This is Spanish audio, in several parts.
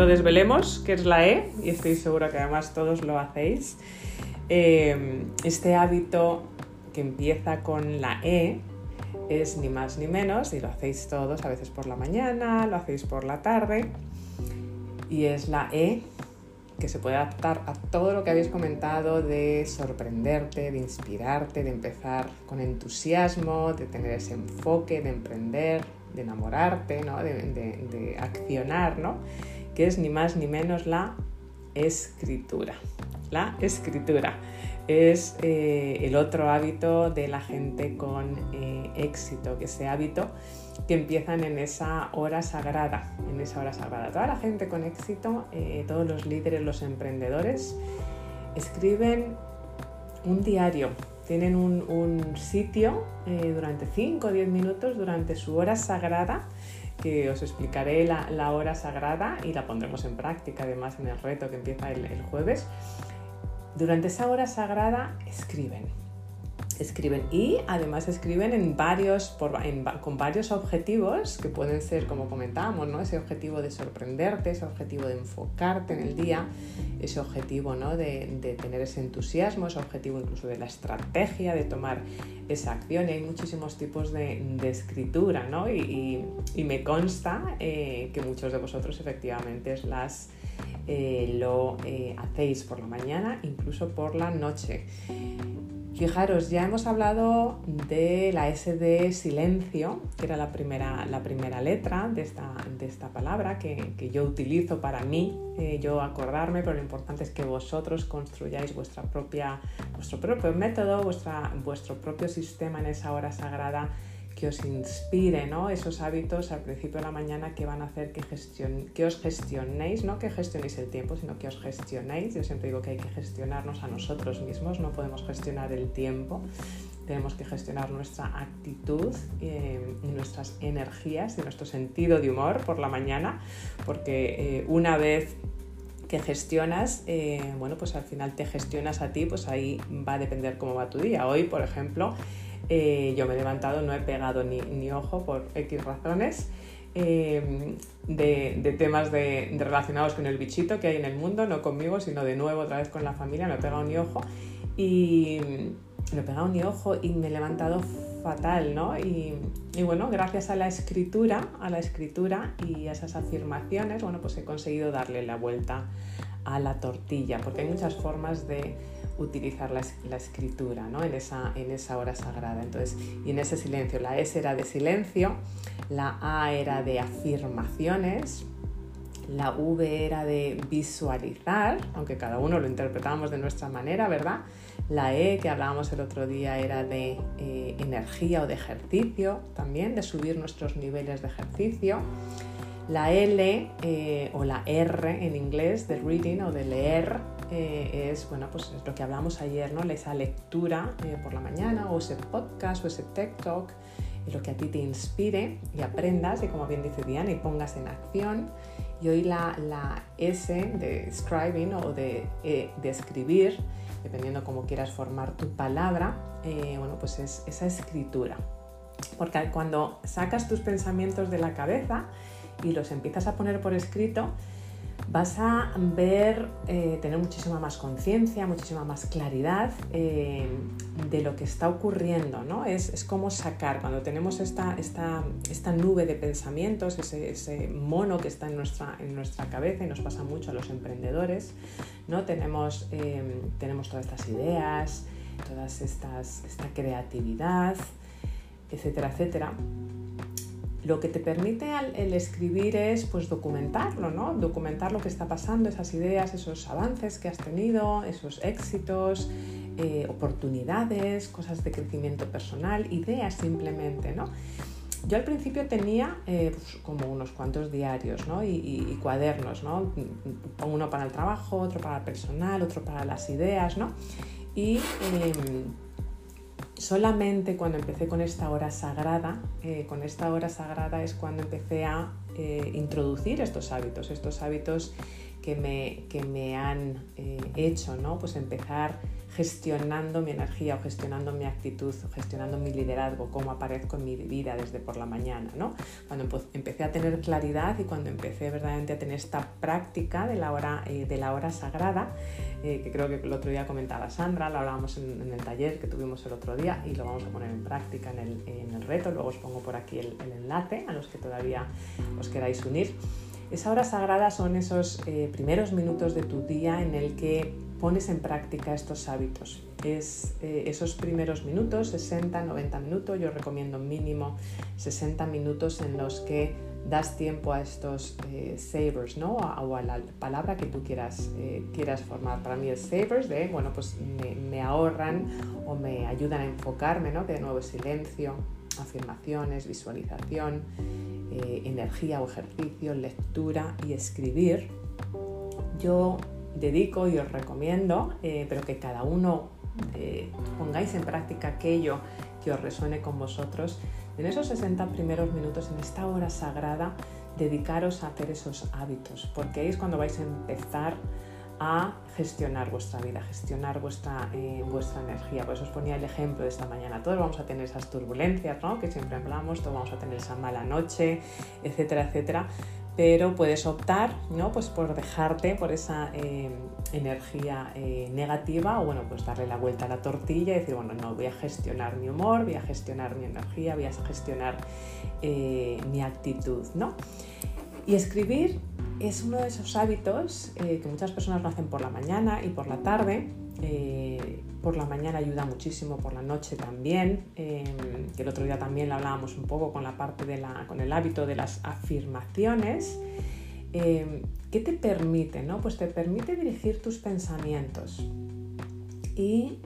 Lo desvelemos, que es la E, y estoy segura que además todos lo hacéis. Eh, este hábito que empieza con la E es ni más ni menos, y lo hacéis todos, a veces por la mañana, lo hacéis por la tarde, y es la E que se puede adaptar a todo lo que habéis comentado de sorprenderte, de inspirarte, de empezar con entusiasmo, de tener ese enfoque, de emprender, de enamorarte, ¿no? de, de accionar, ¿no? Que es ni más ni menos la escritura. La escritura es eh, el otro hábito de la gente con eh, éxito, que ese hábito que empiezan en esa hora sagrada, en esa hora sagrada. Toda la gente con éxito, eh, todos los líderes, los emprendedores, escriben un diario, tienen un, sitio durante 5 o 10 minutos, durante su hora sagrada, que os explicaré la, hora sagrada y la pondremos en práctica además en el reto que empieza el jueves durante esa hora sagrada escriben. Escriben y además escriben con varios objetivos que pueden ser, como comentábamos, ¿no? ese objetivo de sorprenderte, ese objetivo de enfocarte en el día, ese objetivo ¿no? de, tener ese entusiasmo, ese objetivo incluso de la estrategia, de tomar esa acción. Y hay muchísimos tipos de, escritura ¿no? y, me consta eh, que muchos de vosotros efectivamente las eh, lo eh, hacéis por la mañana, incluso por la noche. Fijaros, ya hemos hablado de la S de silencio, que era la primera, la primera letra de esta, de esta palabra que, yo utilizo para mí, eh, yo acordarme, pero lo importante es que vosotros construyáis vuestra propia, vuestro propio método, vuestra, vuestro propio sistema en esa hora sagrada que os inspire esos hábitos al principio de la mañana que van a hacer que, que os gestionéis, no que gestionéis el tiempo, sino que os gestionéis. Yo siempre digo que hay que gestionarnos a nosotros mismos, no podemos gestionar el tiempo, tenemos que gestionar nuestra actitud eh, y nuestras energías y nuestro sentido de humor por la mañana, porque eh, una vez que gestionas, eh, bueno, pues al final te gestionas a ti, pues ahí va a depender cómo va tu día. Hoy, por ejemplo, eh, yo me he levantado, no he pegado ni, ojo por X razones. Eh, de, temas de, relacionados con el bichito que hay en el mundo, no conmigo, sino de nuevo otra vez con la familia, no he pegado ni ojo y no he pegado ni ojo y me he levantado fatal, ¿no? Y, y, bueno, gracias a la escritura, a la escritura y a esas afirmaciones, bueno, pues he conseguido darle la vuelta a la tortilla, porque hay muchas formas de utilizar la, escritura ¿no? en, esa, en esa hora sagrada. Entonces, y en ese silencio, la S era de silencio, la A era de afirmaciones, la V era de visualizar, aunque cada uno lo interpretamos de nuestra manera, ¿verdad? La E que hablábamos el otro día era de eh, energía o de ejercicio también, de subir nuestros niveles de ejercicio. La L eh, o la R en inglés de reading o de leer eh, es, bueno, pues es lo que hablamos ayer, ¿no? Esa lectura eh, por la mañana o ese podcast o ese TikTok, lo que a ti te inspire y aprendas y como bien dice Diana y pongas en acción. Y hoy la, la S de scribing o de, de, escribir, dependiendo cómo quieras formar tu palabra, bueno, pues es esa escritura. Porque cuando sacas tus pensamientos de la cabeza y los empiezas a poner por escrito, vas a ver, eh, tener muchísima más conciencia, muchísima más claridad eh, de lo que está ocurriendo, ¿no? Es, como sacar, cuando tenemos esta, esta, esta nube de pensamientos, ese, mono que está en nuestra, en nuestra cabeza y nos pasa mucho a los emprendedores, ¿no? Tenemos, eh, tenemos todas estas ideas, estas, esta creatividad, etcétera, etcétera lo que te permite el escribir es pues documentarlo, ¿no? Documentar lo que está pasando, esas ideas, esos avances que has tenido, esos éxitos, eh, oportunidades, cosas de crecimiento personal, ideas simplemente, ¿no? Yo al principio tenía eh, pues, como unos cuantos diarios ¿no? y, cuadernos, ¿no? uno para el trabajo, otro para el personal, otro para las ideas, ¿no? Em, solamente cuando empecé con esta hora sagrada, eh, con esta hora sagrada es cuando empecé a introducir estos hábitos, estos hábitos que me, que me han hecho, ¿no? Pues empezar gestionando mi energía o gestionando mi actitud o gestionando mi liderazgo, cómo aparezco en mi vida desde por la mañana, ¿no? Cuando empecé a tener claridad y cuando empecé verdaderamente a tener esta práctica de la hora, eh, de la hora sagrada, eh, que creo que el otro día comentaba Sandra, lo hablábamos en, el taller que tuvimos el otro día y lo vamos a poner en práctica en el, en el reto, luego os pongo por aquí el, enlace a los que todavía os queráis unir. Esa hora sagrada son esos eh, primeros minutos de tu día en el que pones en práctica estos hábitos. Es eh, esos primeros minutos, 60, 90 minutos, yo recomiendo mínimo 60 minutos en los que das tiempo a estos eh, savers, ¿no? O a, la palabra que tú quieras, quieras formar. Para mí es savers de, bueno, pues me, me, ahorran o me ayudan a enfocarme, ¿no? Que de nuevo silencio, afirmaciones, visualización, eh, energía o ejercicio, lectura y escribir, yo dedico y os recomiendo, eh, pero que cada uno eh, pongáis en práctica aquello que os resuene con vosotros, en esos 60 primeros minutos, en esta hora sagrada, dedicaros a hacer esos hábitos, porque ahí es cuando vais a empezar a gestionar vuestra vida, gestionar vuestra, eh, vuestra energía. Por eso os ponía el ejemplo de esta mañana. Todos vamos a tener esas turbulencias, ¿no? que siempre hablamos, todos vamos a tener esa mala noche, etcétera, etcétera. Pero puedes optar ¿no? pues por dejarte por esa eh, energía eh, negativa o bueno, pues darle la vuelta a la tortilla y decir, bueno, no, voy a gestionar mi humor, voy a gestionar mi energía, voy a gestionar mi actitud. ¿no? Y escribir es uno de esos hábitos eh, que muchas personas lo hacen por la mañana y por la tarde. Por la mañana ayuda muchísimo, por la noche también. Eh, el otro día también lo hablábamos un poco con la parte de la, con el hábito de las afirmaciones. ¿Qué te permite? No? Pues te permite dirigir tus pensamientos. Y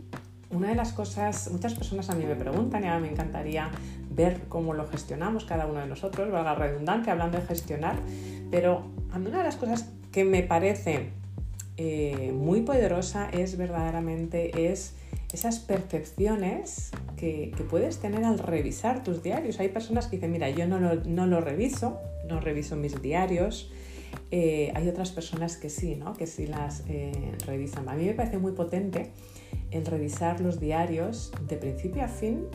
una de las cosas, muchas personas a mí me preguntan y a me encantaría ver cómo lo gestionamos cada uno de nosotros, valga redundante, hablando de gestionar, pero a mí una de las cosas que me parece eh, muy poderosa es verdaderamente es esas percepciones que, puedes tener al revisar tus diarios. Hay personas que dicen, mira, yo no lo, reviso, no reviso mis diarios. Eh, hay otras personas que sí, ¿no? que sí las eh, revisan. A mí me parece muy potente el revisar los diarios de principio a fin,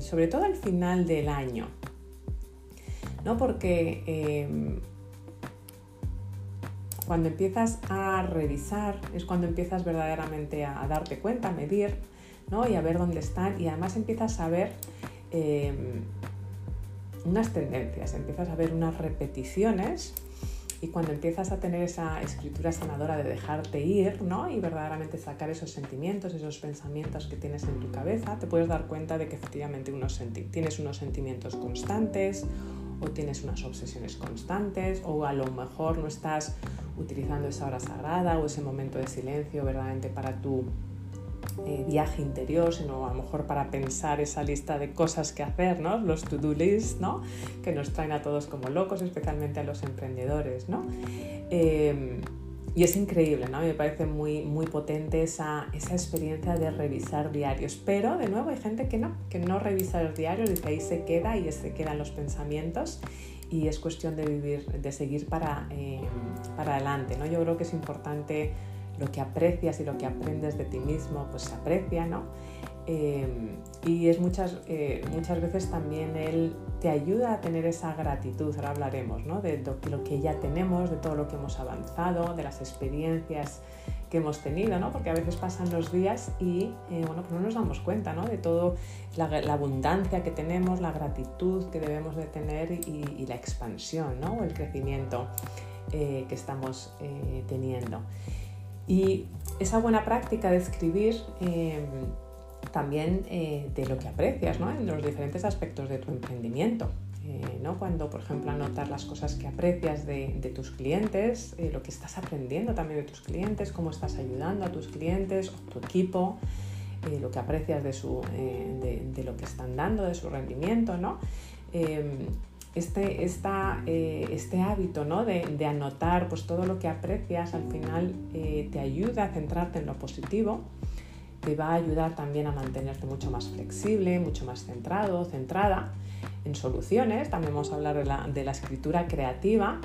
sobre todo al final del año. ¿no? Porque cuando empiezas a revisar es cuando empiezas verdaderamente a, darte cuenta, a medir ¿no? y a ver dónde están y además empiezas a ver em, unas tendencias, empiezas a ver unas repeticiones y cuando empiezas a tener esa escritura sanadora de dejarte ir ¿no? y verdaderamente sacar esos sentimientos, esos pensamientos que tienes en tu cabeza, te puedes dar cuenta de que efectivamente unos tienes unos sentimientos constantes o tienes unas obsesiones constantes o a lo mejor no estás utilizando esa hora sagrada o ese momento de silencio verdaderamente para tu eh, viaje interior, sino a lo mejor para pensar esa lista de cosas que hacer, ¿no? los to-do lists, ¿no? que nos traen a todos como locos, especialmente a los emprendedores. ¿no? Em, y es increíble, ¿no? Me parece muy, muy potente esa, esa, experiencia de revisar diarios. Pero, de nuevo, hay gente que no, que no revisa los diarios, dice ahí se queda y se quedan los pensamientos y es cuestión de vivir, de seguir para, eh, para adelante, ¿no? Yo creo que es importante lo que aprecias y lo que aprendes de ti mismo, pues se aprecia, ¿no? Em, y es muchas, eh, muchas veces también él te ayuda a tener esa gratitud, ahora hablaremos ¿no? de, lo que ya tenemos, de todo lo que hemos avanzado, de las experiencias que hemos tenido, ¿no? porque a veces pasan los días y eh, bueno, pues no nos damos cuenta ¿no? de toda la, abundancia que tenemos, la gratitud que debemos de tener y, la expansión, ¿no? el crecimiento eh, que estamos teniendo. Y esa buena práctica de escribir em, también eh, de lo que aprecias ¿no? en los diferentes aspectos de tu emprendimiento. Eh, ¿no? Cuando, por ejemplo, anotar las cosas que aprecias de, tus clientes, eh, lo que estás aprendiendo también de tus clientes, cómo estás ayudando a tus clientes tu equipo, lo que aprecias de, su, de, lo que están dando, de su rendimiento. ¿no? Em, este, este hábito ¿no? de, anotar pues, todo lo que aprecias al final te ayuda a centrarte en lo positivo te va a ayudar también a mantenerte mucho más flexible, mucho más centrado, centrada en soluciones, también vamos a hablar de la, escritura creativa,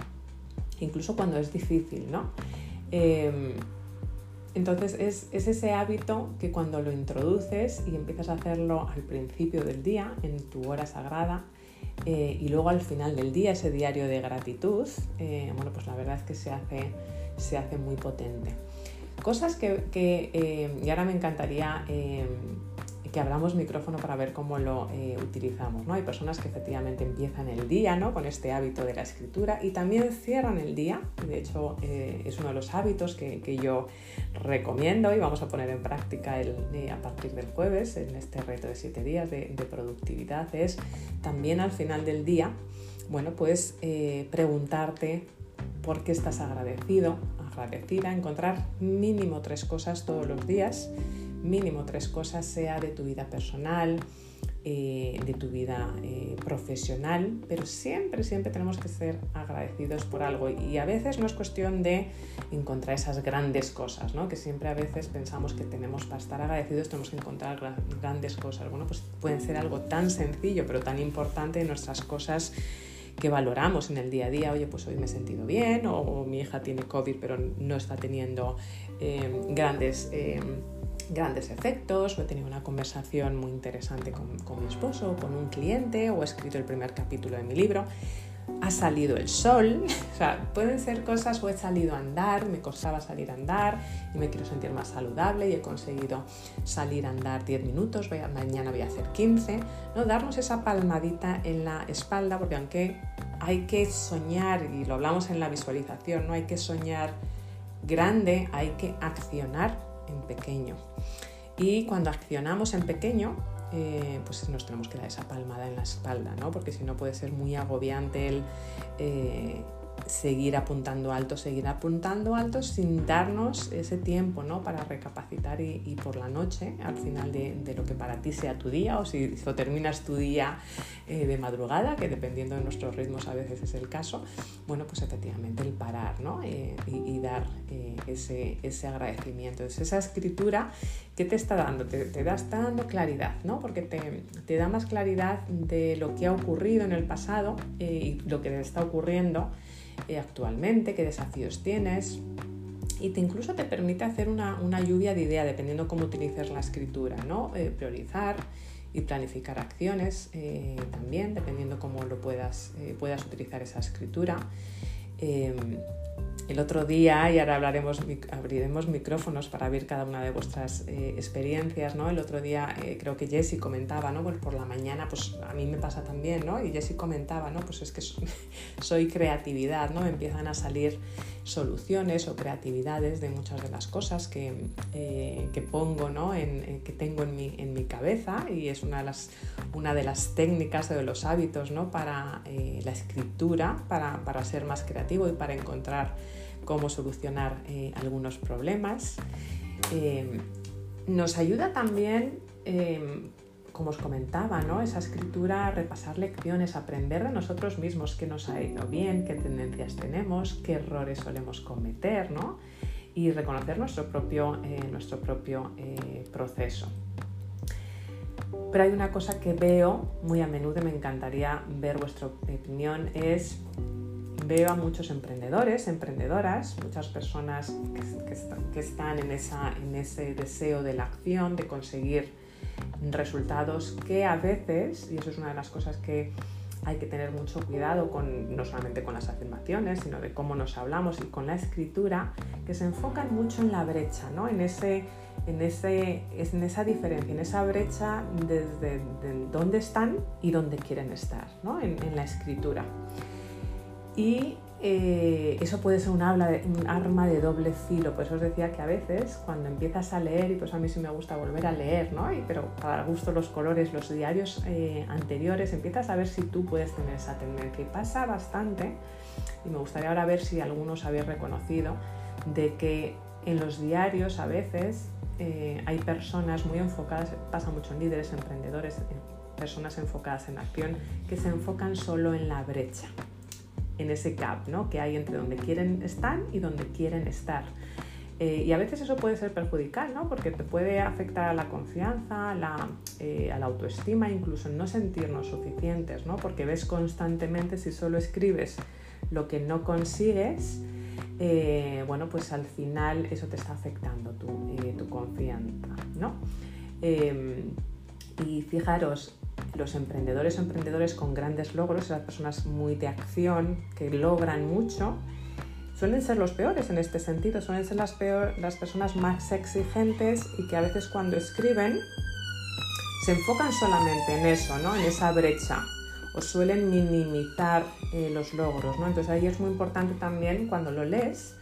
incluso cuando es difícil, ¿no? Em, entonces es, ese hábito que cuando lo introduces y empiezas a hacerlo al principio del día, en tu hora sagrada, eh, y luego al final del día, ese diario de gratitud, eh, bueno, pues la verdad es que se hace, se hace muy potente. Cosas que, eh, y ahora me encantaría que abramos micrófono para ver cómo lo eh, utilizamos. ¿no? Hay personas que efectivamente empiezan el día ¿no? con este hábito de la escritura y también cierran el día. De hecho, eh, es uno de los hábitos que, yo recomiendo y vamos a poner en práctica el, eh, a partir del jueves en este reto de siete días de, de productividad. Es también al final del día, bueno, pues preguntarte por qué estás agradecido, agradecida, encontrar mínimo tres cosas todos los días mínimo tres cosas, sea de tu vida personal, eh, de tu vida eh, profesional, pero siempre, siempre tenemos que ser agradecidos por algo y a veces no es cuestión de encontrar esas grandes cosas, ¿no? que siempre a veces pensamos que tenemos para estar agradecidos tenemos que encontrar grandes cosas. Bueno, pues pueden ser algo tan sencillo pero tan importante en nuestras cosas que valoramos en el día a día, oye, pues hoy me he sentido bien o, mi hija tiene COVID pero no está teniendo eh, grandes grandes efectos, o he tenido una conversación muy interesante con, mi esposo, con un cliente, o he escrito el primer capítulo de mi libro. Ha salido el sol, o sea, pueden ser cosas, o he salido a andar, me costaba salir a andar y me quiero sentir más saludable y he conseguido salir a andar 10 minutos, mañana voy a hacer 15, ¿no? Darnos esa palmadita en la espalda, porque aunque hay que soñar, y lo hablamos en la visualización, no hay que soñar grande, hay que accionar en pequeño. Y cuando accionamos en pequeño, eh, pues nos tenemos que dar esa palmada en la espalda, ¿no? Porque si no puede ser muy agobiante el eh, seguir apuntando alto, seguir apuntando alto sin darnos ese tiempo ¿no? para recapacitar y, por la noche, al final de, lo que para ti sea tu día, o si, terminas tu día eh, de madrugada, que dependiendo de nuestros ritmos a veces es el caso, bueno, pues efectivamente el parar ¿no? Eh, y, dar eh, ese, agradecimiento. Esa escritura, ¿qué te está dando? Te, te da, está dando claridad, ¿no? porque te, te, da más claridad de lo que ha ocurrido en el pasado y lo que te está ocurriendo actualmente, qué desafíos tienes y te incluso te permite hacer una, lluvia de ideas dependiendo cómo utilices la escritura, ¿no? Eh, priorizar y planificar acciones eh, también, dependiendo cómo lo puedas, puedas utilizar esa escritura. El otro día, y ahora hablaremos, abriremos micrófonos para ver cada una de vuestras eh, experiencias, ¿no? El otro día eh, creo que Jessie comentaba, ¿no? Pues por la mañana, pues a mí me pasa también, ¿no? Y Jessie comentaba, ¿no? Pues es que soy creatividad, ¿no? empiezan a salir soluciones o creatividades de muchas de las cosas que, eh, que pongo, ¿no? En, que tengo en mi, en mi, cabeza y es una de las, una de las técnicas o de los hábitos, ¿no? Para la escritura, para, para ser más creativo y para encontrar cómo solucionar eh, algunos problemas. Eh, nos ayuda también, eh, como os comentaba, ¿no? esa escritura repasar lecciones, aprender de nosotros mismos qué nos ha ido bien, qué tendencias tenemos, qué errores solemos cometer ¿no? y reconocer nuestro propio, nuestro propio proceso. Pero hay una cosa que veo muy a menudo y me encantaría ver vuestra opinión, es veo a muchos emprendedores, emprendedoras, muchas personas que, están en, ese deseo de la acción, de conseguir resultados que a veces, y eso es una de las cosas que hay que tener mucho cuidado con, no solamente con las afirmaciones, sino de cómo nos hablamos y con la escritura, que se enfocan mucho en la brecha, ¿no? en, ese, en, ese, en esa diferencia, en esa brecha desde de dónde están y dónde quieren estar ¿no? en la escritura. Y eh, eso puede ser un, arma de doble filo, por eso os decía que a veces cuando empiezas a leer, y pues a mí sí me gusta volver a leer, ¿no? pero para gusto los colores, los diarios eh, anteriores, empiezas a ver si tú puedes tener esa tendencia. Y pasa bastante, y me gustaría ahora ver si algunos habéis reconocido, de que en los diarios a veces eh, hay personas muy enfocadas, pasa mucho en líderes, emprendedores, personas enfocadas en acción, que se enfocan solo en la brecha en ese gap ¿no? que hay entre donde quieren estar y donde quieren estar. Eh, y a veces eso puede ser perjudicial, ¿no? Porque te puede afectar a la confianza, a la, eh, autoestima, incluso no sentirnos suficientes, ¿no? Porque ves constantemente si solo escribes lo que no consigues, eh, bueno, pues al final eso te está afectando tu, tu confianza, ¿no? Y fijaros, los emprendedores o emprendedores con grandes logros, las personas muy de acción, que logran mucho, suelen ser los peores en este sentido, suelen ser las, peor, las personas más exigentes y que a veces cuando escriben se enfocan solamente en eso, ¿no? en esa brecha o suelen minimizar eh, los logros. ¿no? Entonces ahí es muy importante también cuando lo lees,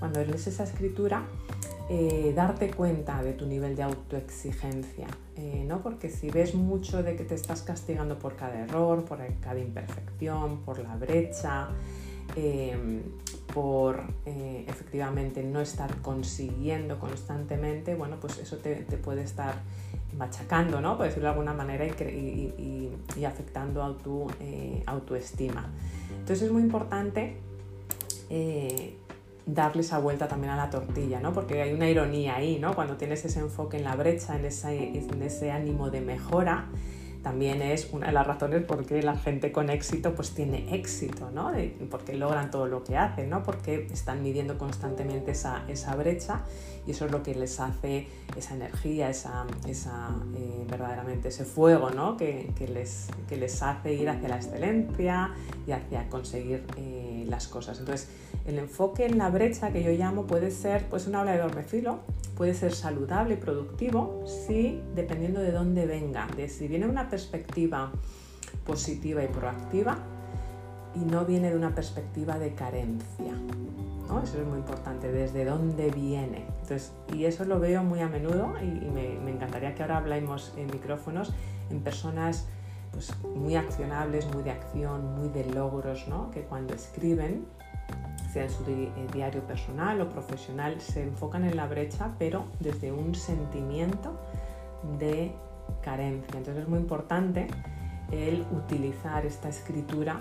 cuando lees esa escritura, eh, darte cuenta de tu nivel de autoexigencia, eh, ¿no? porque si ves mucho de que te estás castigando por cada error, por cada imperfección, por la brecha, em, por eh, efectivamente no estar consiguiendo constantemente, bueno, pues eso te, puede estar machacando, ¿no? Por decirlo de alguna manera, y, afectando a tu autoestima. Entonces es muy importante darle esa vuelta también a la tortilla, ¿no? Porque hay una ironía ahí, ¿no? Cuando tienes ese enfoque en la brecha, en ese, ánimo de mejora, también es una de las razones por qué la gente con éxito pues tiene éxito, ¿no? porque logran todo lo que hacen, ¿no? Porque están midiendo constantemente esa, brecha y eso es lo que les hace esa energía, esa, eh, verdaderamente ese fuego, ¿no? Que, que, les, que les hace ir hacia la excelencia y hacia conseguir eh, las cosas. Entonces, el enfoque en la brecha que yo llamo puede ser pues una ola de doble filo, puede ser saludable y productivo si dependiendo de dónde venga, de si viene una perspectiva positiva y proactiva y no viene de una perspectiva de carencia. Eso es muy importante, desde dónde viene. Entonces, y eso lo veo muy a menudo y, me, encantaría que ahora hablemos en micrófonos en personas pues, muy accionables, muy de acción, muy de logros, ¿no? que cuando escriben sea en su diario personal o profesional, se enfocan en la brecha, pero desde un sentimiento de carencia. Entonces es muy importante el utilizar esta escritura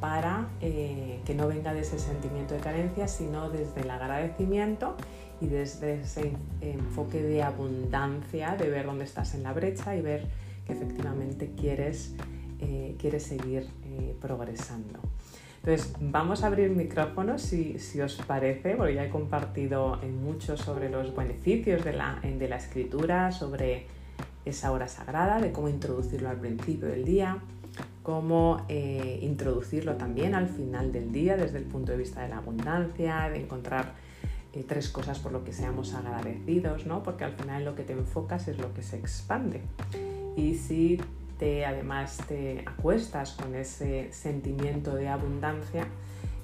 para eh, que no venga de ese sentimiento de carencia, sino desde el agradecimiento y desde ese enfoque de abundancia, de ver dónde estás en la brecha y ver efectivamente quieres, eh, quieres seguir eh, progresando. Entonces, vamos a abrir micrófonos si, os parece, porque ya he compartido mucho sobre los beneficios de la, de la escritura, sobre esa hora sagrada, de cómo introducirlo al principio del día, cómo eh, introducirlo también al final del día desde el punto de vista de la abundancia, de encontrar eh, tres cosas por lo que seamos agradecidos, ¿no? porque al final lo que te enfocas es lo que se expande. Y si además te acuestas con ese sentimiento de abundancia,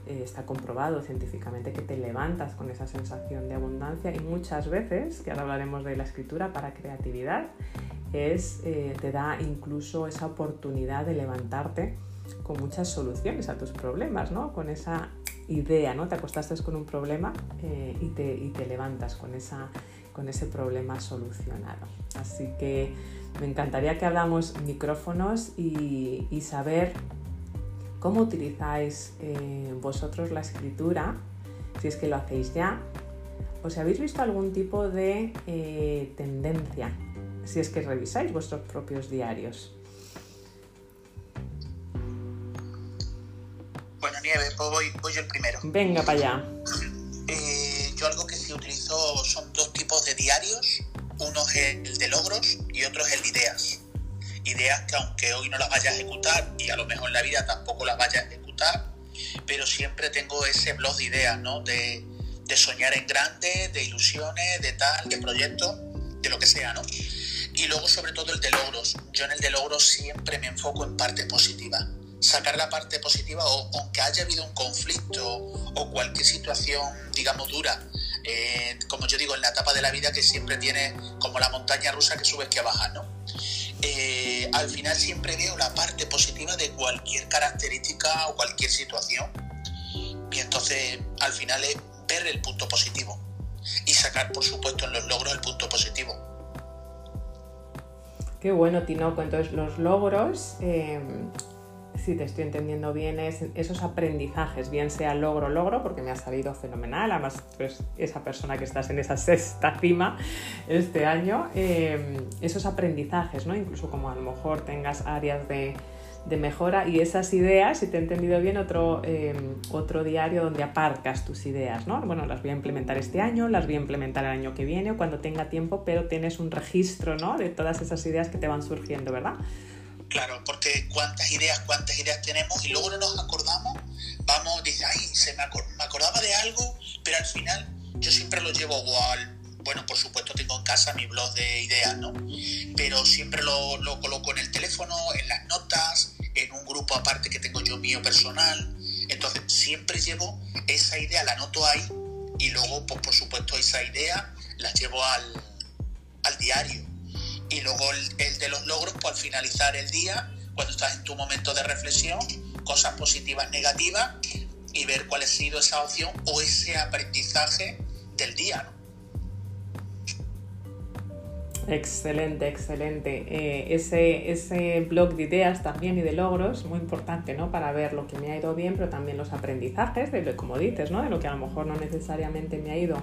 eh, está comprobado científicamente que te levantas con esa sensación de abundancia y muchas veces, que ahora hablaremos de la escritura para creatividad, es, eh, te da incluso esa oportunidad de levantarte con muchas soluciones a tus problemas, ¿no? con esa idea, ¿no? te acostaste con un problema eh, y, te, y, te, levantas con, esa, con ese problema solucionado. Así que me encantaría que hablamos micrófonos y, saber cómo utilizáis eh, vosotros la escritura, si es que lo hacéis ya, o si habéis visto algún tipo de eh, tendencia, si es que revisáis vuestros propios diarios. Bueno, Nieve, pues voy, voy yo el primero. Venga para allá. Eh, yo algo que sí utilizo son tipos de diarios uno es el de logros y otro es el de ideas. Ideas que aunque hoy no las vaya a ejecutar y a lo mejor en la vida tampoco las vaya a ejecutar, pero siempre tengo ese blog de ideas, ¿no? De, soñar en grande, de ilusiones, de tal, de proyectos, de lo que sea, ¿no? Y luego sobre todo el de logros. Yo en el de logros siempre me enfoco en parte positiva. Sacar la parte positiva o aunque haya habido un conflicto o cualquier situación, digamos, dura, eh, como yo digo, en la etapa de la vida que siempre tiene como la montaña rusa que subes que bajas, ¿no? Eh, al final siempre veo la parte positiva de cualquier característica o cualquier situación. Y entonces al final es ver el punto positivo y sacar, por supuesto, en los logros el punto positivo. Qué bueno, Tinoco. Entonces los logros, eh, si te estoy entendiendo bien, es esos aprendizajes, bien sea logro, logro, porque me ha salido fenomenal, además pues, esa persona que estás en esa sexta cima este año, eh, esos aprendizajes, ¿no? Incluso como a lo mejor tengas áreas de de mejora y esas ideas, si te he entendido bien, otro, em, otro diario donde aparcas tus ideas, ¿no? Bueno, las voy a implementar este año, las voy a implementar el año que viene o cuando tenga tiempo, pero tienes un registro, ¿no? De todas esas ideas que te van surgiendo, ¿verdad? Claro, porque cuántas ideas, cuántas ideas tenemos y luego no nos acordamos, vamos, dice, ay, se me, acordaba de algo, pero al final yo siempre lo llevo igual bueno, por supuesto tengo en casa mi blog de ideas, ¿no? Pero siempre lo, lo, coloco en el teléfono, en las notas, en un grupo aparte que tengo yo mío personal. Entonces siempre llevo esa idea, la anoto ahí y luego, pues por supuesto, esa idea la llevo al, diario. Y luego el, de los logros, pues al finalizar el día, cuando estás en tu momento de reflexión, cosas positivas, negativas, y ver cuál ha sido esa opción o ese aprendizaje del día. Excelente, excelente. Eh, ese, ese blog de ideas también y de logros, muy importante, ¿no? Para ver lo que me ha ido bien, pero también los aprendizajes, de como dices, ¿no? De lo que a lo mejor no necesariamente me ha ido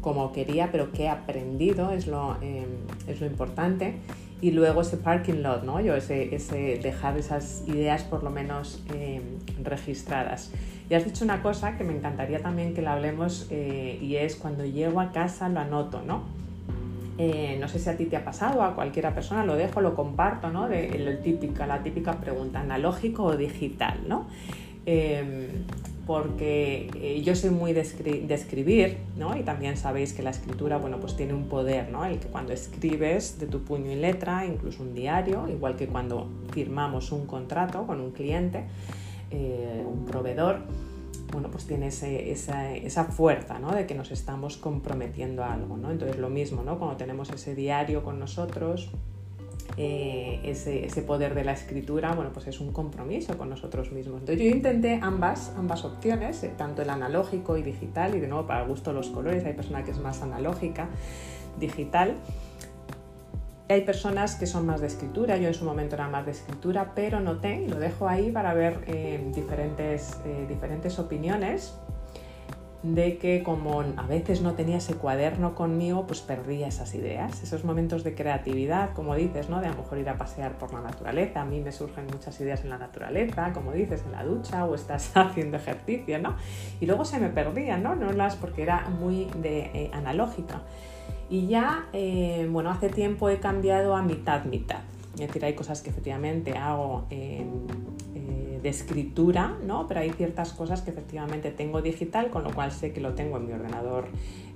como quería, pero que he aprendido, es lo, em, es lo importante. Y luego ese parking lot, ¿no? Yo ese, ese dejar esas ideas por lo menos em, registradas. Y has dicho una cosa que me encantaría también que la hablemos eh, y es cuando llego a casa lo anoto, ¿no? Eh, no sé si a ti te ha pasado, a cualquiera persona, lo dejo, lo comparto, ¿no? De, típica, la típica pregunta, ¿analógico o digital? ¿no? Em, porque eh, yo soy muy de, escribir, ¿no? Y también sabéis que la escritura, bueno, pues tiene un poder, ¿no? El que cuando escribes de tu puño y letra, incluso un diario, igual que cuando firmamos un contrato con un cliente, eh, un proveedor, bueno, pues tiene esa, fuerza ¿no? de que nos estamos comprometiendo a algo. ¿no? Entonces lo mismo, ¿no? cuando tenemos ese diario con nosotros, eh, ese, poder de la escritura, bueno, pues es un compromiso con nosotros mismos. Entonces yo intenté ambas, ambas opciones, eh, tanto el analógico y digital, y de nuevo para gusto los colores, hay persona que es más analógica, digital, hay personas que son más de escritura, yo en su momento era más de escritura, pero noté, y lo dejo ahí para ver eh, diferentes, diferentes opiniones, de que como a veces no tenía ese cuaderno conmigo, pues perdía esas ideas, esos momentos de creatividad, como dices, ¿no? De a lo mejor ir a pasear por la naturaleza, a mí me surgen muchas ideas en la naturaleza, como dices, en la ducha o estás haciendo ejercicio, ¿no? Y luego se me perdían, ¿no? No las porque era muy de eh, analógica. Y ya, eh, bueno, hace tiempo he cambiado a mitad, mitad. Es decir, hay cosas que efectivamente hago eh, de escritura, ¿no? Pero hay ciertas cosas que efectivamente tengo digital, con lo cual sé que lo tengo en mi ordenador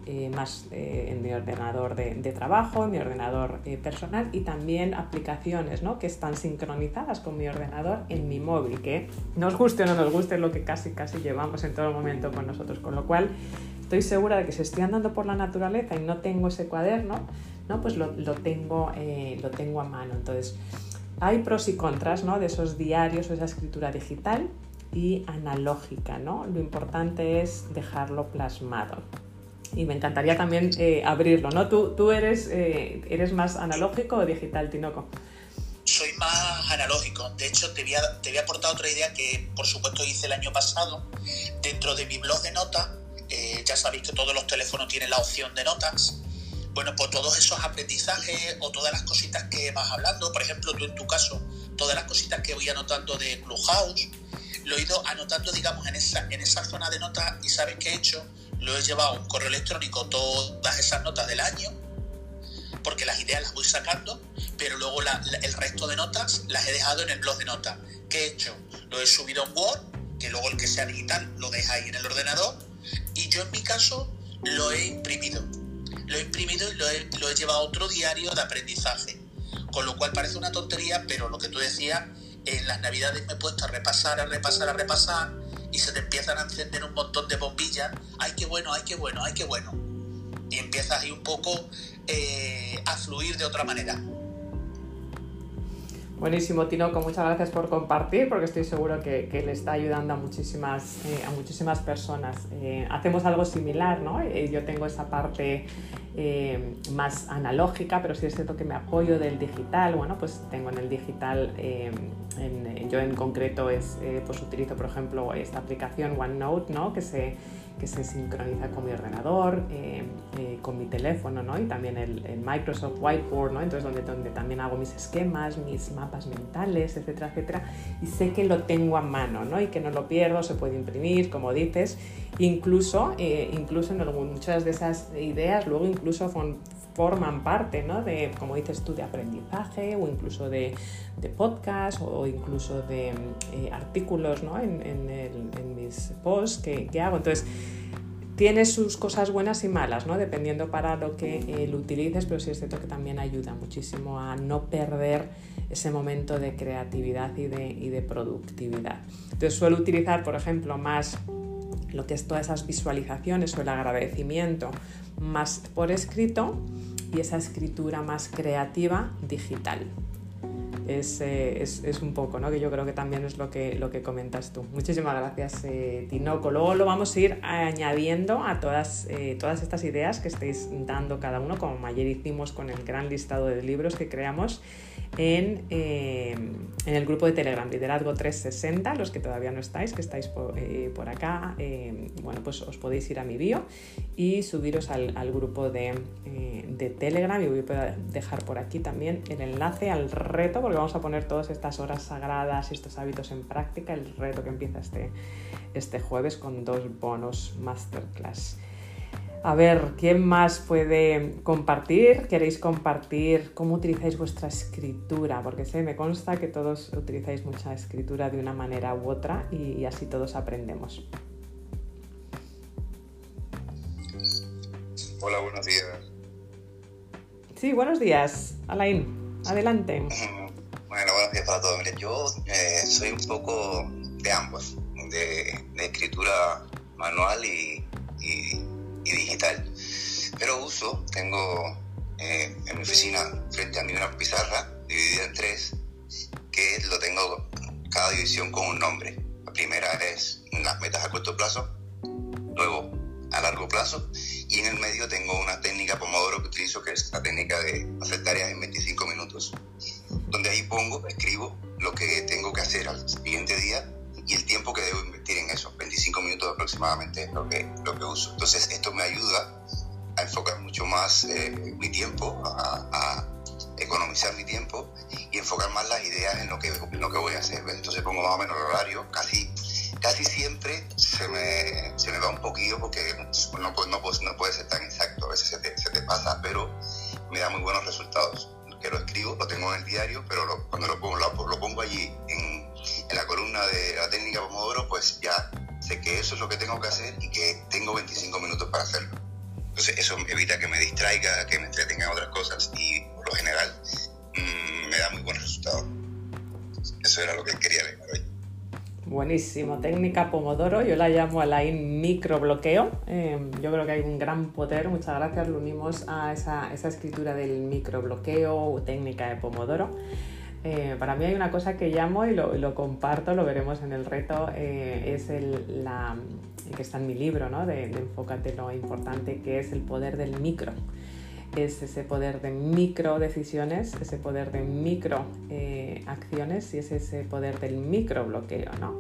eh, más en mi ordenador de, trabajo, en mi ordenador personal y también aplicaciones ¿no? que están sincronizadas con mi ordenador en mi móvil, que nos guste o no nos guste lo que casi casi llevamos en todo momento con nosotros, con lo cual estoy segura de que si estoy andando por la naturaleza y no tengo ese cuaderno, ¿no? pues lo, tengo, eh, lo tengo a mano. Entonces, hay pros y contras ¿no? de esos diarios o esa escritura digital y analógica. ¿no? Lo importante es dejarlo plasmado. Y me encantaría también eh, abrirlo. ¿no? ¿Tú, tú eres, eh, eres más analógico o digital, Tinoco? Soy más analógico. De hecho, te voy, a, te aportar otra idea que, por supuesto, hice el año pasado. Dentro de mi blog de notas eh, ya sabéis que todos los teléfonos tienen la opción de notas. Bueno, pues todos esos aprendizajes o todas las cositas que vas hablando, por ejemplo, tú en tu caso, todas las cositas que voy anotando de Clubhouse, lo he ido anotando, digamos, en esa, en esa zona de notas y ¿sabes qué he hecho? Lo he llevado a un correo electrónico todas esas notas del año, porque las ideas las voy sacando, pero luego el resto de notas las he dejado en el blog de notas. ¿Qué he hecho? Lo he subido en Word, que luego el que sea digital lo deja ahí en el ordenador, y yo en mi caso lo he imprimido. Lo he imprimido y lo he, llevado a otro diario de aprendizaje. Con lo cual parece una tontería, pero lo que tú decías, en las navidades me he puesto a repasar, a repasar, a repasar, y se te empiezan a encender un montón de bombillas. ¡Ay, qué bueno, ay, qué bueno, ay, qué bueno! Y empiezas ahí un poco eh, a fluir de otra manera. Buenísimo, Tinoco, muchas gracias por compartir porque estoy seguro que, le está ayudando a muchísimas, eh, a muchísimas personas. Eh, hacemos algo similar, ¿no? Eh, yo tengo esa parte más analógica, pero sí es cierto que me apoyo del digital. Bueno, pues tengo en el digital, eh, yo en concreto es, pues utilizo por ejemplo esta aplicación OneNote, ¿no? que se que se sincroniza con mi ordenador, eh, eh, con mi teléfono, ¿no? Y también el, Microsoft Whiteboard, ¿no? Entonces, donde, donde también hago mis esquemas, mis mapas mentales, etcétera, etcétera. Y sé que lo tengo a mano, ¿no? Y que no lo pierdo, se puede imprimir, como dices. Incluso, eh, incluso en muchas de esas ideas luego incluso forman parte, ¿no? De, como dices tú, de aprendizaje o incluso de, de podcast o incluso de artículos, ¿no? En, mis posts que, hago. Entonces, tiene sus cosas buenas y malas, ¿no? dependiendo para lo que eh, lo utilices, pero sí es cierto que también ayuda muchísimo a no perder ese momento de creatividad y de productividad. Entonces suelo utilizar, por ejemplo, más lo que es todas esas visualizaciones o el agradecimiento más por escrito y esa escritura más creativa digital es, eh, es, es, un poco, ¿no? que yo creo que también es lo que, lo que comentas tú. Muchísimas gracias, eh, Tinoco. Luego lo vamos a ir añadiendo a todas, eh, todas estas ideas que estáis dando cada uno, como ayer hicimos con el gran listado de libros que creamos en, en el grupo de Telegram, Liderazgo 360, los que todavía no estáis, que estáis por, por acá, bueno, pues os podéis ir a mi bio y subiros al, al grupo de, de, Telegram y voy a dejar por aquí también el enlace al reto, vamos a poner todas estas horas sagradas y estos hábitos en práctica, el reto que empieza este, este jueves con dos bonos masterclass. A ver, ¿quién más puede compartir? ¿Queréis compartir cómo utilizáis vuestra escritura? Porque sé, me consta que todos utilizáis mucha escritura de una manera u otra y, así todos aprendemos. Hola, buenos días. Sí, buenos días. Alain, adelante. Bueno, buenos días para todos. yo eh, soy un poco de ambos, de, escritura manual y, digital. Pero uso, tengo eh, en mi oficina frente a mí una pizarra dividida en tres, que lo tengo cada división con un nombre. La primera es las metas a corto plazo, luego a largo plazo y en el medio tengo una técnica Pomodoro que utilizo que es la técnica de hacer tareas en 25 minutos donde ahí pongo, escribo lo que tengo que hacer al siguiente día y el tiempo que debo invertir en eso, 25 minutos aproximadamente es lo que, lo que uso. Entonces esto me ayuda a enfocar mucho más eh, mi tiempo, a, economizar mi tiempo y enfocar más las ideas en lo que, lo que voy a hacer. Entonces pongo más o menos el horario, casi, casi siempre se me, se me va un poquillo porque no, no, no, puede ser tan exacto, a veces se te, se te pasa, pero me da muy buenos resultados en el diario, pero cuando lo pongo, lo, pongo allí en, la columna de la técnica Pomodoro, pues ya sé que eso es lo que tengo que hacer y que tengo 25 minutos para hacerlo. Entonces eso evita que me distraiga, que me entretenga en otras cosas y por lo general mm, me da muy buen resultado. Eso era lo que quería leer hoy. Buenísimo, técnica Pomodoro, yo la llamo a la microbloqueo. Eh, yo creo que hay un gran poder, muchas gracias, lo unimos a esa, escritura del microbloqueo o técnica de Pomodoro. Eh, para mí hay una cosa que llamo y lo, comparto, lo veremos en el reto, eh, es el, la, que está en mi libro, ¿no? de Enfócate lo importante, que es el poder del micro es ese poder de micro decisiones, ese poder de micro acciones y es ese poder del micro bloqueo. ¿no?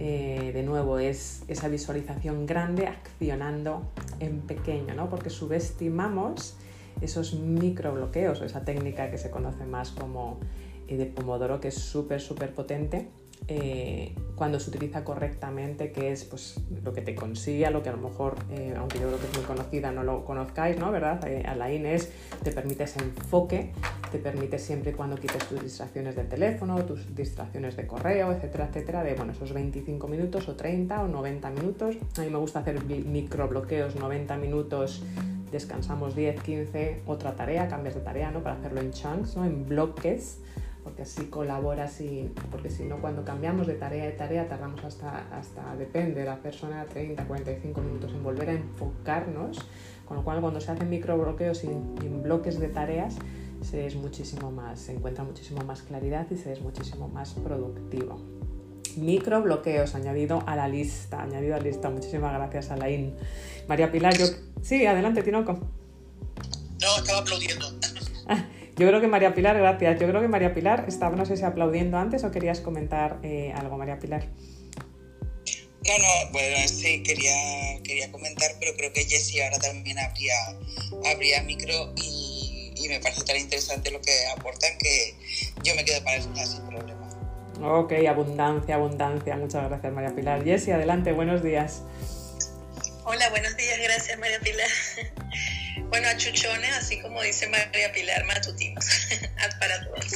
Eh, de nuevo, es esa visualización grande accionando en pequeño, ¿no? porque subestimamos esos micro bloqueos, esa técnica que se conoce más como eh, de Pomodoro, que es súper, súper potente eh, cuando se utiliza correctamente, que es pues, lo que te consigue, lo que a lo mejor, eh, aunque yo creo que es muy conocida, no lo conozcáis, ¿no? ¿Verdad? Eh, Alain es, te permite ese enfoque, te permite siempre cuando quites tus distracciones del teléfono, tus distracciones de correo, etcétera, etcétera, de bueno, esos 25 minutos o 30 o 90 minutos. A mí me gusta hacer microbloqueos, 90 minutos, descansamos 10, 15, otra tarea, cambias de tarea, ¿no? Para hacerlo en chunks, ¿no? En bloques porque así colaboras y porque si no cuando cambiamos de tarea a tarea tardamos hasta, hasta depende de la persona 30, 45 minutos en volver a enfocarnos, con lo cual cuando se hacen microbloqueos y, en bloques de tareas se es muchísimo más, se encuentra muchísimo más claridad y se es muchísimo más productivo. Microbloqueos añadido a la lista, añadido a la lista. Muchísimas gracias, Alain. María Pilar, yo... Sí, adelante, Tinoco. No, estaba aplaudiendo. Yo creo que María Pilar, gracias. Yo creo que María Pilar estaba, no sé si aplaudiendo antes o querías comentar eh, algo, María Pilar. No, no, bueno, sí, quería, quería comentar, pero creo que Jessie ahora también habría, habría micro y, y, me parece tan interesante lo que aportan que yo me quedo para eso sin problema. Ok, abundancia, abundancia. Muchas gracias, María Pilar. Jessie, adelante, buenos días. Hola, buenos días, gracias, María Pilar. Bueno, achuchones, así como dice María Pilar, matutinos, para todos.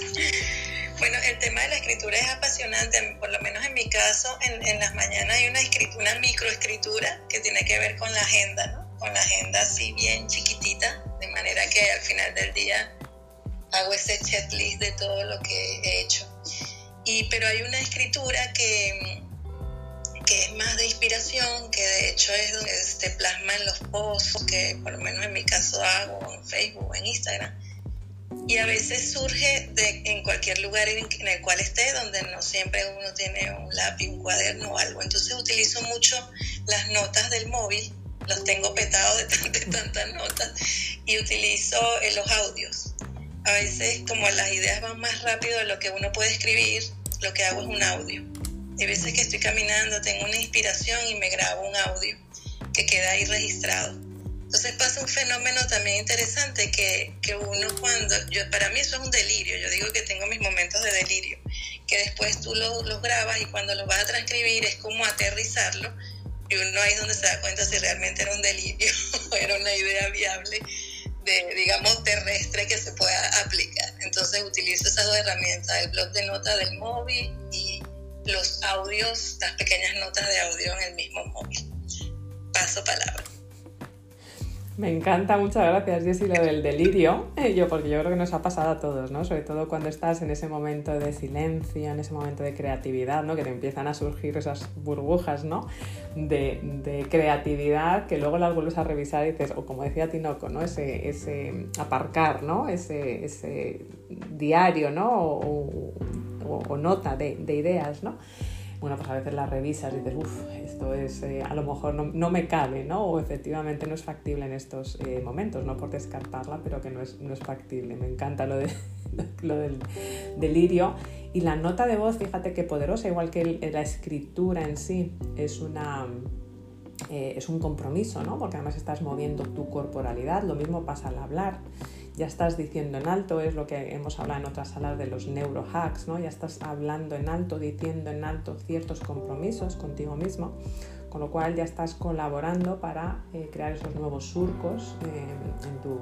Bueno, el tema de la escritura es apasionante, por lo menos en mi caso, en, en las mañanas hay una, una microescritura que tiene que ver con la agenda, ¿no? Con la agenda así bien chiquitita, de manera que al final del día hago ese checklist de todo lo que he hecho. Y, pero hay una escritura que que es más de inspiración, que de hecho es donde se plasma en los posts, que por lo menos en mi caso hago en Facebook en Instagram. Y a veces surge de, en cualquier lugar en, el cual esté, donde no siempre uno tiene un lápiz, un cuaderno o algo. Entonces utilizo mucho las notas del móvil, los tengo petados de, tantas notas, y utilizo eh, los audios. A veces como las ideas van más rápido de lo que uno puede escribir, lo que hago es un audio hay veces que estoy caminando, tengo una inspiración y me grabo un audio que queda ahí registrado. Entonces pasa un fenómeno también interesante que, que uno cuando, yo, para mí eso es un delirio, yo digo que tengo mis momentos de delirio, que después tú los lo grabas y cuando los vas a transcribir es como aterrizarlo y uno ahí es donde se da cuenta si realmente era un delirio o era una idea viable de, digamos, terrestre que se pueda aplicar. Entonces utilizo esas dos herramientas, el blog de notas del móvil los audios, las pequeñas notas de audio en el mismo móvil. Paso palabra. Me encanta, muchas gracias, Jessy, lo del delirio, eh, yo, porque yo creo que nos ha pasado a todos, ¿no? Sobre todo cuando estás en ese momento de silencio, en ese momento de creatividad, ¿no? Que te empiezan a surgir esas burbujas, ¿no? De, creatividad que luego las vuelves a revisar y dices, o como decía Tinoco, ¿no? Ese, ese aparcar, ¿no? Ese, diario, ¿no? O, nota de, de, ideas, ¿no? Bueno, pues a veces las revisas y dices, uff, esto es, eh, a lo mejor no, no, me cabe, ¿no? O efectivamente no es factible en estos eh, momentos, no por descartarla, pero que no es, no es factible. Me encanta lo, de, lo del delirio. Y la nota de voz, fíjate qué poderosa, igual que la escritura en sí, es una... Eh, es un compromiso, ¿no? Porque además estás moviendo tu corporalidad, lo mismo pasa al hablar ya estás diciendo en alto, es lo que hemos hablado en otras salas de los neurohacks, ¿no? Ya estás hablando en alto, diciendo en alto ciertos compromisos contigo mismo, con lo cual ya estás colaborando para eh, crear esos nuevos surcos eh, en tu,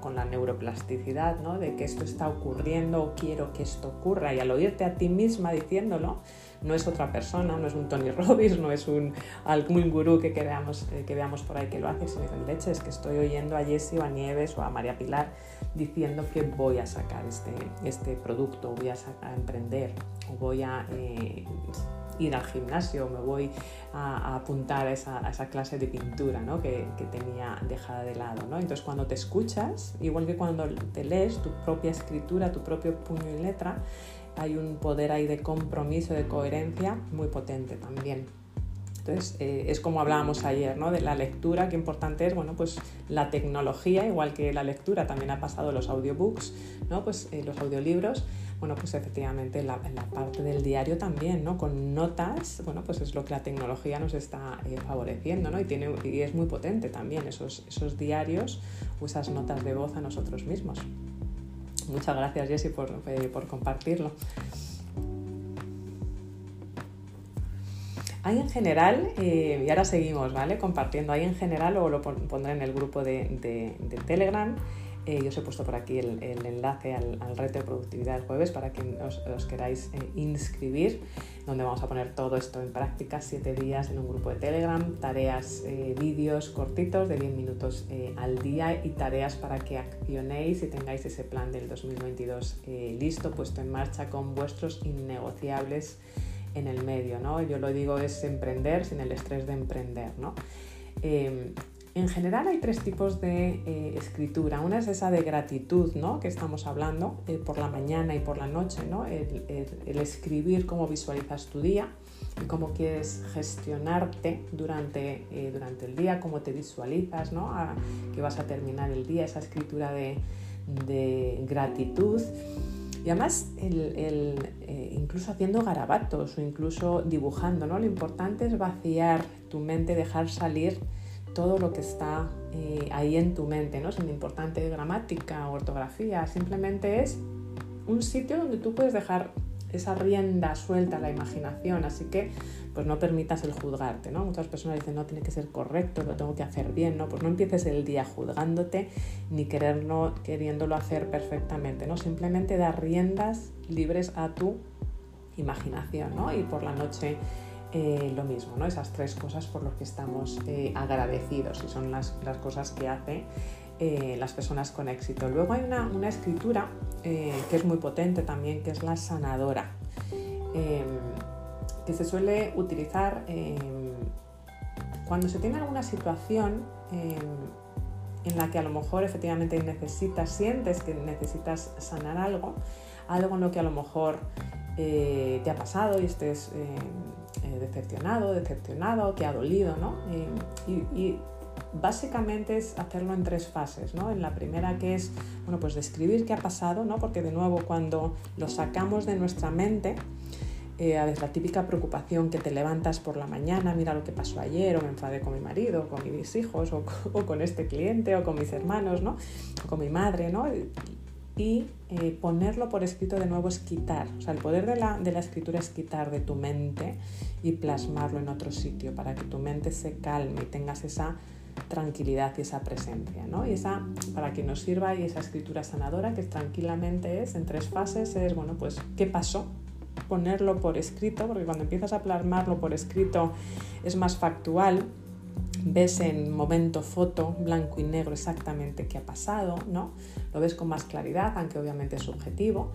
con, la neuroplasticidad, ¿no? De que esto está ocurriendo o quiero que esto ocurra y al oírte a ti misma diciéndolo, no es otra persona, no es un Tony Robbins, no es un algún gurú que, veamos, eh, que veamos por ahí que lo hace, sino en leche, es que estoy oyendo a Jessie o a Nieves o a María Pilar diciendo que voy a sacar este, este producto, voy a, emprender o voy a eh, ir al gimnasio, me voy a, apuntar a esa, clase de pintura ¿no? que, que, tenía dejada de lado. ¿no? Entonces cuando te escuchas, igual que cuando te lees tu propia escritura, tu propio puño y letra, hay un poder ahí de compromiso, de coherencia muy potente también. Entonces, eh, es como hablábamos ayer, ¿no? De la lectura, qué importante es, bueno, pues la tecnología, igual que la lectura, también ha pasado los audiobooks, ¿no? Pues eh, los audiolibros, bueno, pues efectivamente la, la parte del diario también, ¿no? Con notas, bueno, pues es lo que la tecnología nos está eh, favoreciendo, ¿no? Y, tiene, y es muy potente también esos, esos diarios o esas notas de voz a nosotros mismos. Muchas gracias, Jessy, por, eh, por compartirlo. Hay en general, eh, y ahora seguimos, ¿vale? Compartiendo, hay en general, o lo pondré en el grupo de, de Telegram, eh, yo os he puesto por aquí el, enlace al, reto de productividad del jueves para que os, queráis eh, inscribir, donde vamos a poner todo esto en práctica, siete días en un grupo de Telegram, tareas, eh, vídeos cortitos de 10 minutos al día y tareas para que accionéis y tengáis ese plan del 2022 listo, puesto en marcha con vuestros innegociables en el medio. ¿no? Yo lo digo es emprender sin el estrés de emprender. ¿no? En general hay tres tipos de eh, escritura. Una es esa de gratitud, ¿no? Que estamos hablando eh, por la mañana y por la noche, ¿no? El, escribir cómo visualizas tu día y cómo quieres gestionarte durante, eh, durante el día, cómo te visualizas, ¿no? que vas a terminar el día, esa escritura de, gratitud. Y además, incluso haciendo garabatos o incluso dibujando, ¿no? Lo importante es vaciar tu mente, dejar salir todo lo que está eh, ahí en tu mente, ¿no? Sin importante gramática o ortografía, simplemente es un sitio donde tú puedes dejar esa rienda suelta a la imaginación, así que pues no permitas el juzgarte, ¿no? Muchas personas dicen, no, tiene que ser correcto, lo tengo que hacer bien, ¿no? Pues no empieces el día juzgándote ni queriéndolo hacer perfectamente, ¿no? Simplemente dar riendas libres a tu imaginación, ¿no? Y por la noche eh, lo mismo, ¿no? Esas tres cosas por las que estamos eh, agradecidos y son las, cosas que hacen eh, las personas con éxito. Luego hay una, escritura que es muy potente también, que es la sanadora, em, que se suele utilizar em, cuando se tiene alguna situación em, en la que a lo mejor efectivamente necesitas, sientes que necesitas sanar algo, algo en lo que a lo mejor te ha pasado y estés eh, decepcionado, decepcionado, que ha dolido, ¿no? y, básicamente es hacerlo en tres fases, ¿no? En la primera que es, bueno, pues describir qué ha pasado, ¿no? Porque de nuevo cuando lo sacamos de nuestra mente, eh, a veces la típica preocupación que te levantas por la mañana, mira lo que pasó ayer, o me enfadé con mi marido, o con mis hijos, o, o con este cliente, o con mis hermanos, ¿no? O con mi madre, ¿no? Y eh, ponerlo por escrito de nuevo es quitar. O sea, el poder de la, de la, escritura es quitar de tu mente y plasmarlo en otro sitio para que tu mente se calme y tengas esa tranquilidad y esa presencia. ¿no? Y esa, para que nos sirva, y esa escritura sanadora que tranquilamente es en tres fases, es, bueno, pues, ¿qué pasó? Ponerlo por escrito, porque cuando empiezas a plasmarlo por escrito es más factual, ves en momento foto, blanco y negro exactamente qué ha pasado, ¿no? Lo ves con más claridad, aunque obviamente es subjetivo.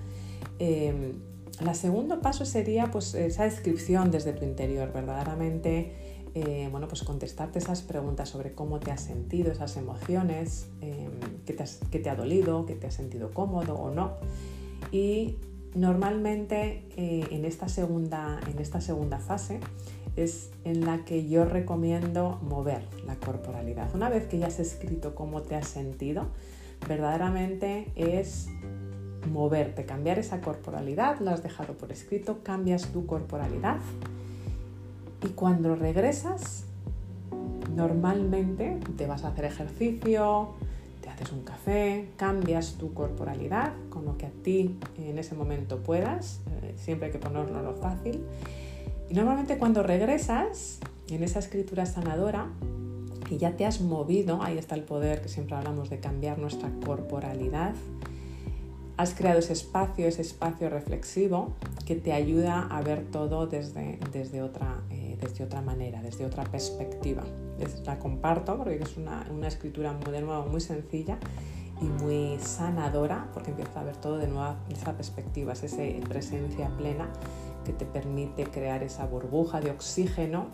Eh, el segundo paso sería pues, esa descripción desde tu interior, verdaderamente, eh, bueno, pues contestarte esas preguntas sobre cómo te has sentido, esas emociones, eh, qué, te ha dolido, qué te has sentido cómodo o no. Y normalmente eh, en, esta segunda, en esta segunda fase es en la que yo recomiendo mover la corporalidad. Una vez que ya has escrito cómo te has sentido, verdaderamente es moverte, cambiar esa corporalidad, lo has dejado por escrito, cambias tu corporalidad y cuando regresas, normalmente te vas a hacer ejercicio, te haces un café, cambias tu corporalidad con lo que a ti en ese momento puedas, eh, siempre hay que ponerlo lo fácil y normalmente cuando regresas en esa escritura sanadora, y ya te has movido, ahí está el poder que siempre hablamos de cambiar nuestra corporalidad, has creado ese espacio, ese espacio reflexivo que te ayuda a ver todo desde, desde, otra, eh, desde otra manera, desde otra perspectiva. la comparto porque es una, una escritura muy, de nuevo muy sencilla y muy sanadora porque empieza a ver todo de nueva esa perspectiva, es esa presencia plena que te permite crear esa burbuja de oxígeno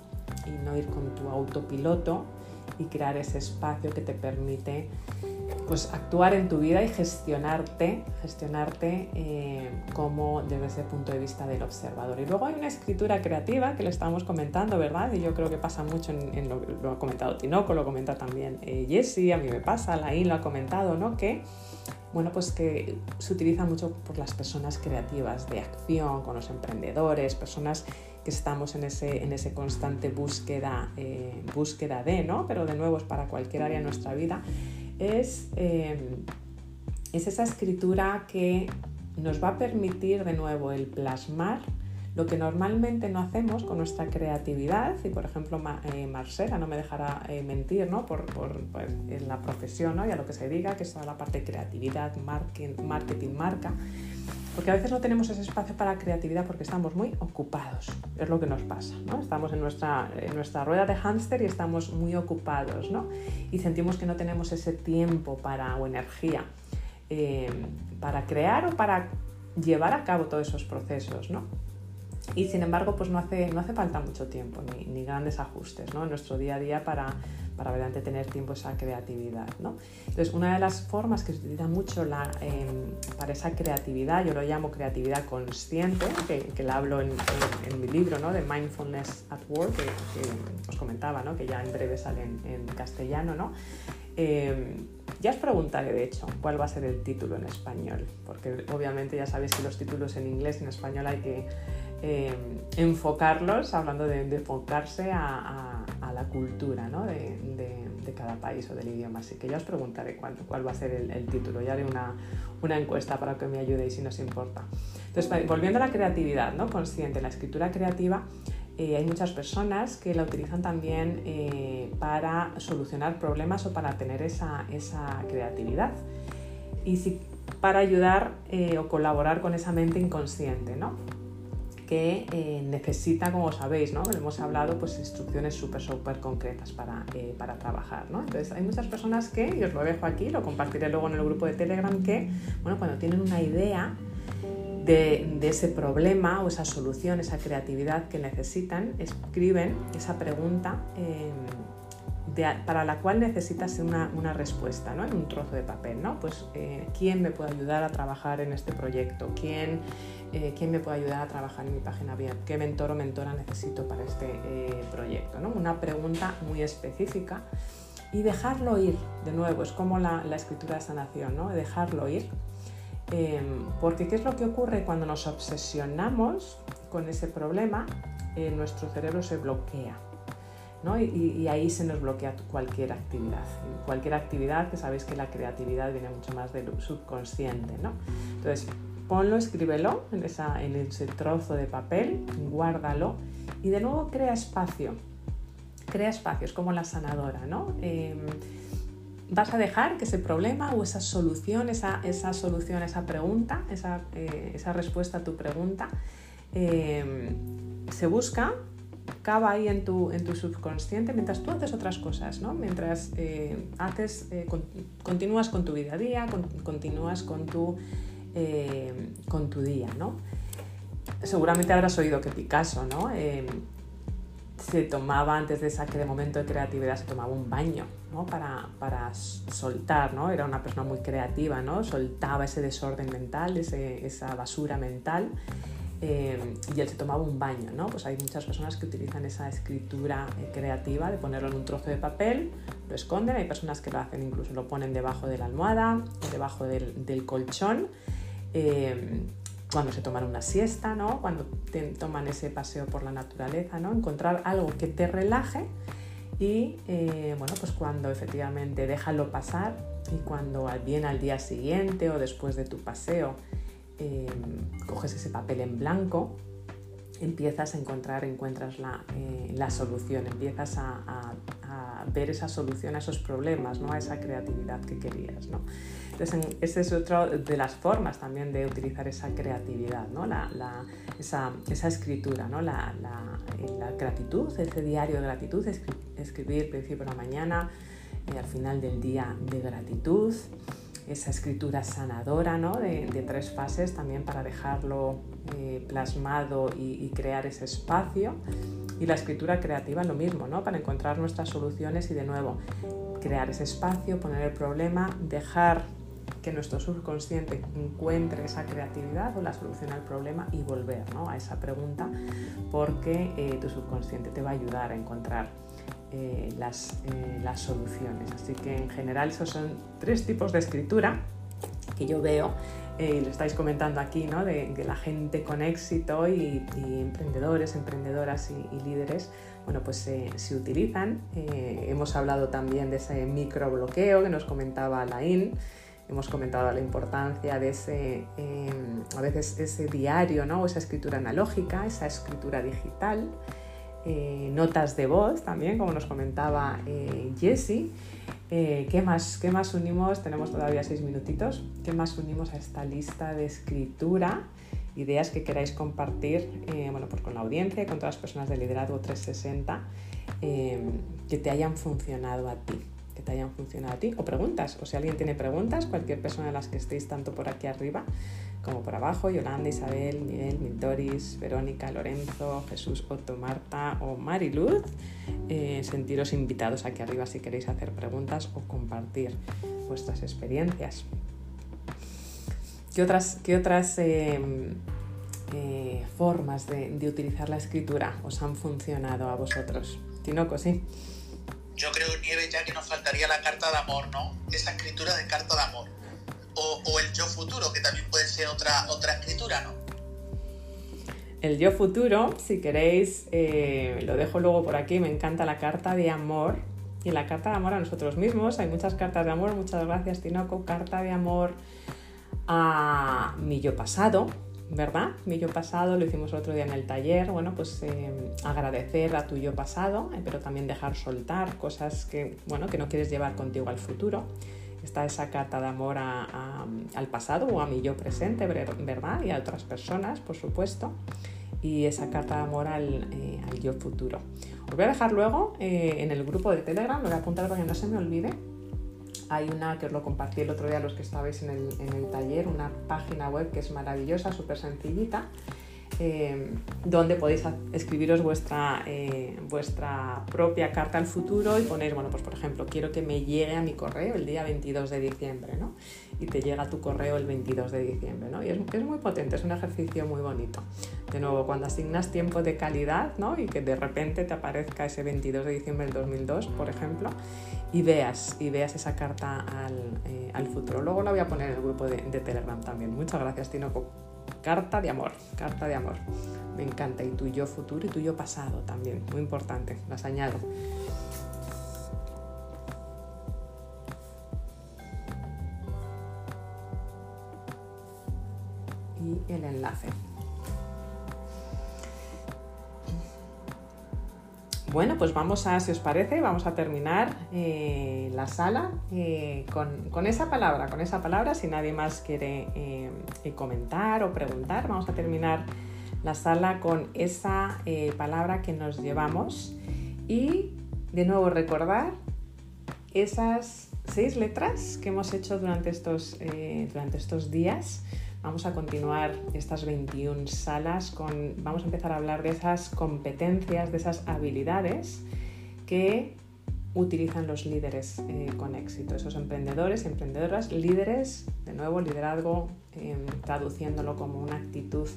y no ir con tu autopiloto y crear ese espacio que te permite pues actuar en tu vida y gestionarte, gestionarte eh, como desde ese punto de vista del observador. Y luego hay una escritura creativa que le estamos comentando, ¿verdad? Y yo creo que pasa mucho en, lo, lo, ha comentado Tinoco, lo comenta también eh, Jessie, a mí me pasa, Laín lo ha comentado, ¿no? Que bueno, pues que se utiliza mucho por las personas creativas de acción, con los emprendedores, personas que estamos en ese, en ese constante búsqueda, eh, búsqueda de, ¿no? Pero de nuevo es para cualquier área de nuestra vida eh, es, esa escritura que nos va a permitir de nuevo el plasmar lo que normalmente no hacemos con nuestra creatividad, y por ejemplo eh, Marcela no me dejará eh, mentir ¿no? por, pues, en la profesión ¿no? y a lo que se diga, que es toda la parte de creatividad, marketing, marketing, marca, porque a veces no tenemos ese espacio para creatividad porque estamos muy ocupados, es lo que nos pasa, ¿no? Estamos en nuestra, en nuestra rueda de hámster y estamos muy ocupados, ¿no? Y sentimos que no tenemos ese tiempo para, o energía eh, para crear o para llevar a cabo todos esos procesos, ¿no? Y sin embargo pues no hace, no hace falta mucho tiempo ni, grandes ajustes en nuestro día a día para, para realmente tener tiempo esa creatividad. Entonces, una de las formas que se utiliza mucho em, para esa creatividad, yo lo llamo creatividad consciente, que, que la hablo en, mi libro de Mindfulness at Work, que, os comentaba, que ya en breve sale en, castellano. ¿no? Eh, ya os preguntaré, de hecho, cuál va a ser el título en español, porque obviamente ya sabéis que los títulos en inglés y en español hay que eh, enfocarlos, hablando de, enfocarse a, la cultura ¿no? de, cada país o del idioma. Así que ya os preguntaré cuál, va a ser el, título, ya haré una, encuesta para que me ayudéis si nos importa. Entonces, volviendo a la creatividad ¿no? consciente, la escritura creativa, eh, hay muchas personas que la utilizan también eh, para solucionar problemas o para tener esa, creatividad. Y para ayudar o colaborar con esa mente inconsciente, ¿no? Que eh, necesita, como sabéis, ¿no? hemos hablado, pues instrucciones súper, súper concretas para, eh, para trabajar. ¿no? Entonces, hay muchas personas que, y os lo dejo aquí, lo compartiré luego en el grupo de Telegram, que, bueno, cuando tienen una idea de, de ese problema o esa solución, esa creatividad que necesitan, escriben esa pregunta. Eh, para la cual necesitas una, una, respuesta ¿no? en un trozo de papel. ¿no? Pues, ¿Quién me puede ayudar a trabajar en este proyecto? ¿Quién eh, quién me puede ayudar a trabajar en mi página web, qué mentor o mentora necesito para este eh, proyecto. ¿no? Una pregunta muy específica y dejarlo ir, de nuevo, es como la, escritura de sanación, ¿no? dejarlo ir. Em, porque ¿qué es lo que ocurre cuando nos obsesionamos con ese problema? Eh, nuestro cerebro se bloquea. ¿No? Y, ahí se nos bloquea cualquier actividad. Cualquier actividad, que sabéis que la creatividad viene mucho más del subconsciente. ¿no? Entonces, ponlo, escríbelo en, esa, en ese trozo de papel, guárdalo y de nuevo crea espacio. Crea espacio, es como la sanadora, ¿no? Em, vas a dejar que ese problema o esa solución, esa, esa solución, esa pregunta, esa, eh, esa, respuesta a tu pregunta, em, se busca, cava ahí en tu, en tu subconsciente mientras tú haces otras cosas, ¿no? Mientras eh, haces, eh, continúas con tu vida a día, continúas con tu eh, con tu día, ¿no? Seguramente habrás oído que Picasso, ¿no? Eh, se tomaba antes de ese momento de creatividad, se tomaba un baño, ¿no? Para, para, soltar, ¿no? Era una persona muy creativa, ¿no? Soltaba ese desorden mental, esa basura mental. Eh, y él se tomaba un baño, ¿no? Pues hay muchas personas que utilizan esa escritura creativa de ponerlo en un trozo de papel, lo esconden, hay personas que lo hacen, incluso lo ponen debajo de la almohada, debajo del, del colchón Em, cuando se toman una siesta, ¿no? cuando toman ese paseo por la naturaleza, ¿no? encontrar algo que te relaje y eh, bueno, pues cuando efectivamente déjalo pasar y cuando viene al día siguiente o después de tu paseo em, coges ese papel en blanco, empiezas a encontrar, encuentras la, eh, la solución, empiezas a, ver esa solución a esos problemas, ¿no? a esa creatividad que querías. ¿no? Entonces, esa es otra de las formas también de utilizar esa creatividad, ¿no? la, la, esa, escritura, ¿no? la, la, gratitud, ese diario de gratitud, escribir principio de la mañana, eh, al final del día de gratitud, esa escritura sanadora ¿no? de, tres fases también para dejarlo eh, plasmado y, crear ese espacio. Y la escritura creativa lo mismo, ¿no? para encontrar nuestras soluciones y de nuevo crear ese espacio, poner el problema, dejar que nuestro subconsciente encuentre esa creatividad o la solución al problema y volver a esa pregunta porque eh, tu subconsciente te va a ayudar a encontrar eh, las, eh, las, soluciones. Así que en general esos son tres tipos de escritura que yo veo y lo estáis comentando aquí, ¿no? de, la gente con éxito y, emprendedores, emprendedoras y, líderes, bueno, pues se utilizan. hemos hablado también de ese microbloqueo que nos comentaba Lain, hemos comentado la importancia de ese, a veces ese diario, ¿no? esa escritura analógica, esa escritura digital, eh, notas de voz también, como nos comentaba eh, Jessie. Eh, ¿qué, más, ¿Qué más unimos? Tenemos todavía seis minutitos. ¿Qué más unimos a esta lista de escritura? Ideas que queráis compartir bueno, pues con la audiencia y con todas las personas de Liderazgo 360 em, que te hayan funcionado a ti que te hayan funcionado a ti o preguntas. O si alguien tiene preguntas, cualquier persona de las que estéis tanto por aquí arriba, como por abajo, Yolanda, Isabel, Miguel, Mildoris, Verónica, Lorenzo, Jesús, Otto, Marta o Mariluz. Eh, sentiros invitados aquí arriba si queréis hacer preguntas o compartir vuestras experiencias. ¿Qué otras, qué otras em, eh, formas de, de, utilizar la escritura os han funcionado a vosotros? Tinoco, sí. Yo creo, Nieve, ya que nos faltaría la carta de amor, ¿no? Esa escritura de carta de amor. O, el yo futuro, que también puede ser otra, otra escritura, ¿no? El yo futuro, si queréis, eh, lo dejo luego por aquí, me encanta la carta de amor. Y la carta de amor a nosotros mismos, hay muchas cartas de amor, muchas gracias Tinoco, carta de amor a mi yo pasado, ¿verdad? Mi yo pasado lo hicimos el otro día en el taller, bueno, pues eh, agradecer a tu yo pasado, eh, pero también dejar soltar cosas que, bueno, que no quieres llevar contigo al futuro. Está esa carta de amor al pasado o a mi yo presente, ¿verdad? Y a otras personas, por supuesto. Y esa carta de amor al, eh, yo futuro. Os voy a dejar luego en el grupo de Telegram, lo voy a apuntar para que no se me olvide, hay una que os lo compartí el otro día los que estabais en el, en el taller, una página web que es maravillosa, súper sencillita, eh, donde podéis escribiros vuestra, eh, vuestra propia carta al futuro y ponéis, bueno, pues por ejemplo, quiero que me llegue a mi correo el día 22 de diciembre, ¿no? Y te llega tu correo el 22 de diciembre, ¿no? Y es, es, muy potente, es un ejercicio muy bonito. De nuevo, cuando asignas tiempo de calidad, ¿no? Y que de repente te aparezca ese 22 de diciembre del 2002, por ejemplo, y veas, y veas esa carta al, eh, al futuro. Luego la voy a poner en el grupo de, de Telegram también. Muchas gracias, Tino Carta de amor, carta de amor. Me encanta. Y tu yo futuro y tu yo pasado también. Muy importante. Las añado. Y el enlace. Bueno, pues vamos a, si os parece, vamos a terminar eh, la sala eh, con, esa palabra, con esa palabra, si nadie más quiere eh, comentar o preguntar, vamos a terminar la sala con esa palabra que nos llevamos. Y de nuevo recordar esas seis letras que hemos hecho durante estos, durante estos días Vamos a continuar estas 21 salas con, vamos a empezar a hablar de esas competencias, de esas habilidades que utilizan los líderes eh, con éxito, esos emprendedores emprendedoras, líderes, de nuevo, liderazgo, eh, traduciéndolo como una actitud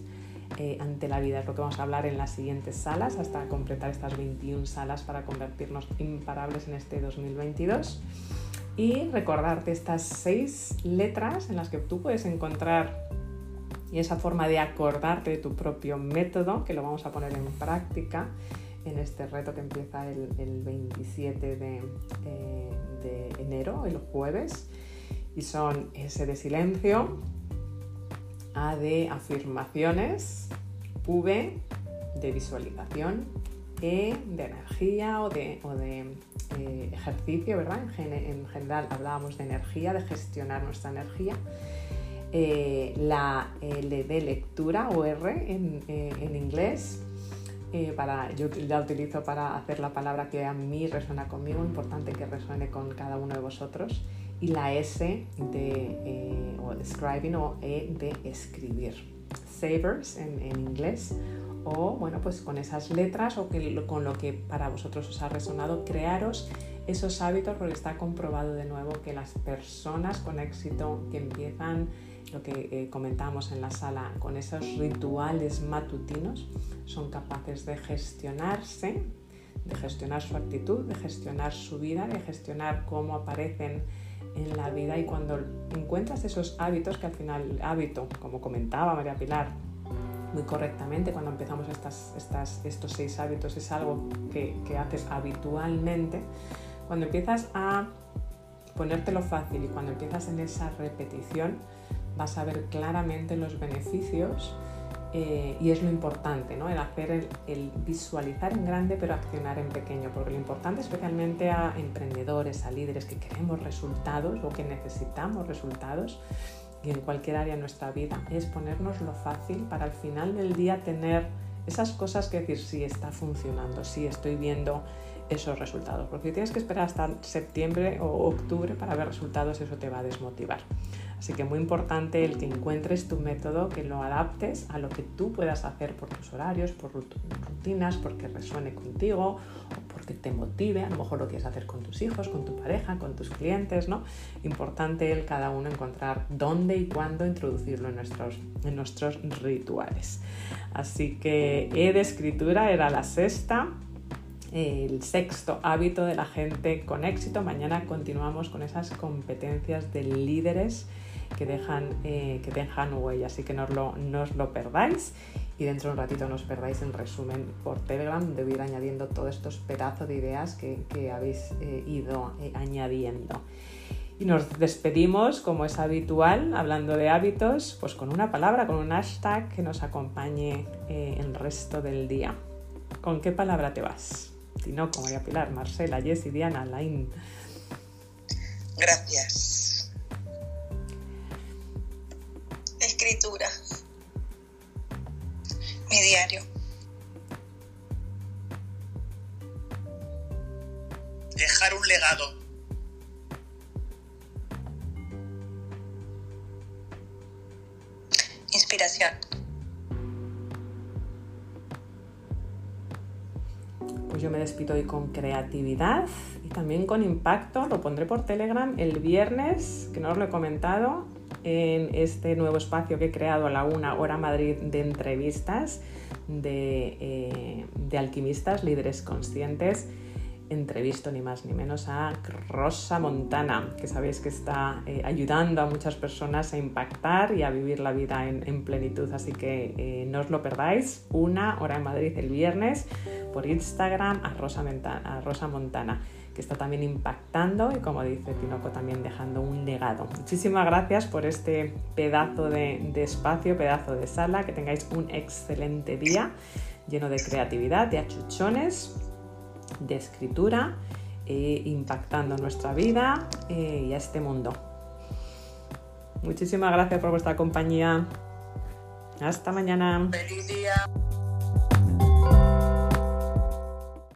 eh, ante la vida. Es lo que vamos a hablar en las siguientes salas hasta completar estas 21 salas para convertirnos imparables en este 2022. Y recordarte estas seis letras en las que tú puedes encontrar y esa forma de acordarte de tu propio método, que lo vamos a poner en práctica en este reto que empieza el, 27 de, eh, de, enero, el jueves, y son S de silencio, A de afirmaciones, V de visualización, De energía o de, o de eh, ejercicio, ¿verdad? En, en general hablábamos de energía, de gestionar nuestra energía eh, la L de lectura o R en, eh, inglés. Eh, para, yo la utilizo para hacer la palabra que a mí resuena conmigo, importante que resuene con cada uno de vosotros. Y la S de o describing o E de escribir. Savers en, en inglés o bueno pues con esas letras o que, con lo que para vosotros os ha resonado crearos esos hábitos porque está comprobado de nuevo que las personas con éxito que empiezan lo que eh, comentábamos en la sala, con esos rituales matutinos, son capaces de gestionarse, de gestionar su actitud, de gestionar su vida, de gestionar cómo aparecen en la vida. Y cuando encuentras esos hábitos, que al final hábito, como comentaba María Pilar, muy correctamente, cuando empezamos estas, estos seis hábitos es algo que, que haces habitualmente, cuando empiezas a ponértelo fácil y cuando empiezas en esa repetición, vas a ver claramente los beneficios eh, y es lo importante, ¿no? el hacer el, visualizar en grande pero accionar en pequeño, porque lo importante especialmente a emprendedores, a líderes que queremos resultados o que necesitamos resultados y en cualquier área de nuestra vida es ponernos lo fácil para al final del día tener esas cosas que decir, sí está funcionando, sí estoy viendo esos resultados, porque si tienes que esperar hasta septiembre o octubre para ver resultados, eso te va a desmotivar. Así que muy importante el que encuentres tu método, que lo adaptes a lo que tú puedas hacer por tus horarios, por rutinas, porque resuene contigo o porque te motive. A lo mejor lo quieres hacer con tus hijos, con tu pareja, con tus clientes, ¿no? Importante el cada uno encontrar dónde y cuándo introducirlo en nuestros, rituales. Así que E de escritura era la sexta el sexto hábito de la gente con éxito. Mañana continuamos con esas competencias de líderes que dejan, eh, que dejan huella, así que no os, lo, no os lo perdáis y dentro de un ratito no os perdáis el resumen por Telegram de ir añadiendo todos estos pedazos de ideas que, que habéis eh, ido eh, añadiendo. Y nos despedimos, como es habitual, hablando de hábitos, pues con una palabra, con un hashtag que nos acompañe el resto del día. ¿Con qué palabra te vas? como María Pilar, Marcela, Jessy, Diana, Lain. Gracias. Escritura. Mi diario. Dejar un legado. Inspiración. yo me despido hoy con creatividad y también con impacto. Lo pondré por Telegram el viernes, que no os lo he comentado, en este nuevo espacio que he creado a la una hora Madrid de entrevistas de, eh, de alquimistas, líderes conscientes entrevisto ni más ni menos a Rosa Montana, que sabéis que está eh, ayudando a muchas personas a impactar y a vivir la vida en, plenitud. Así que eh, no os lo perdáis. Una hora en Madrid el viernes por Instagram a a Rosa Montana que está también impactando y como dice Tinoco también dejando un legado. Muchísimas gracias por este pedazo de, espacio, pedazo de sala, que tengáis un excelente día lleno de creatividad, de achuchones de escritura, eh, impactando nuestra vida eh, y a este mundo. Muchísimas gracias por vuestra compañía. Hasta mañana. Feliz día.